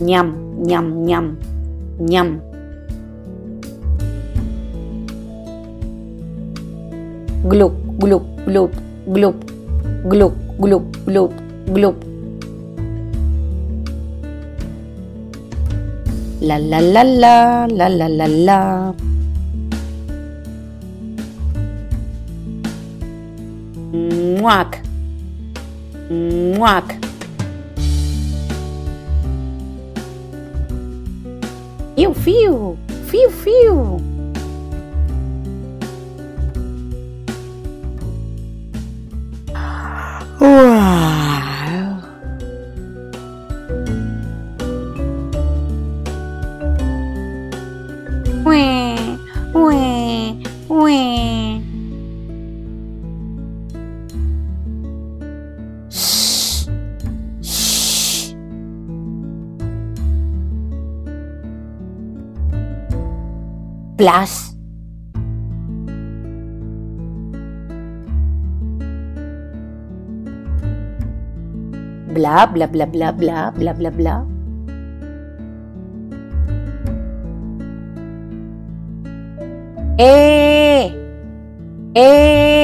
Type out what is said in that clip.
nhầm nhầm nhầm nhầm glup glup glup glup glup glup glup glup la la la la la la la la Muac. Muac. Fio, fio, fio, fio. Uau. Ué, ué, ué. plus. Bla, bla, bla, bla, bla, bla, bla, bla. Eh! Eh!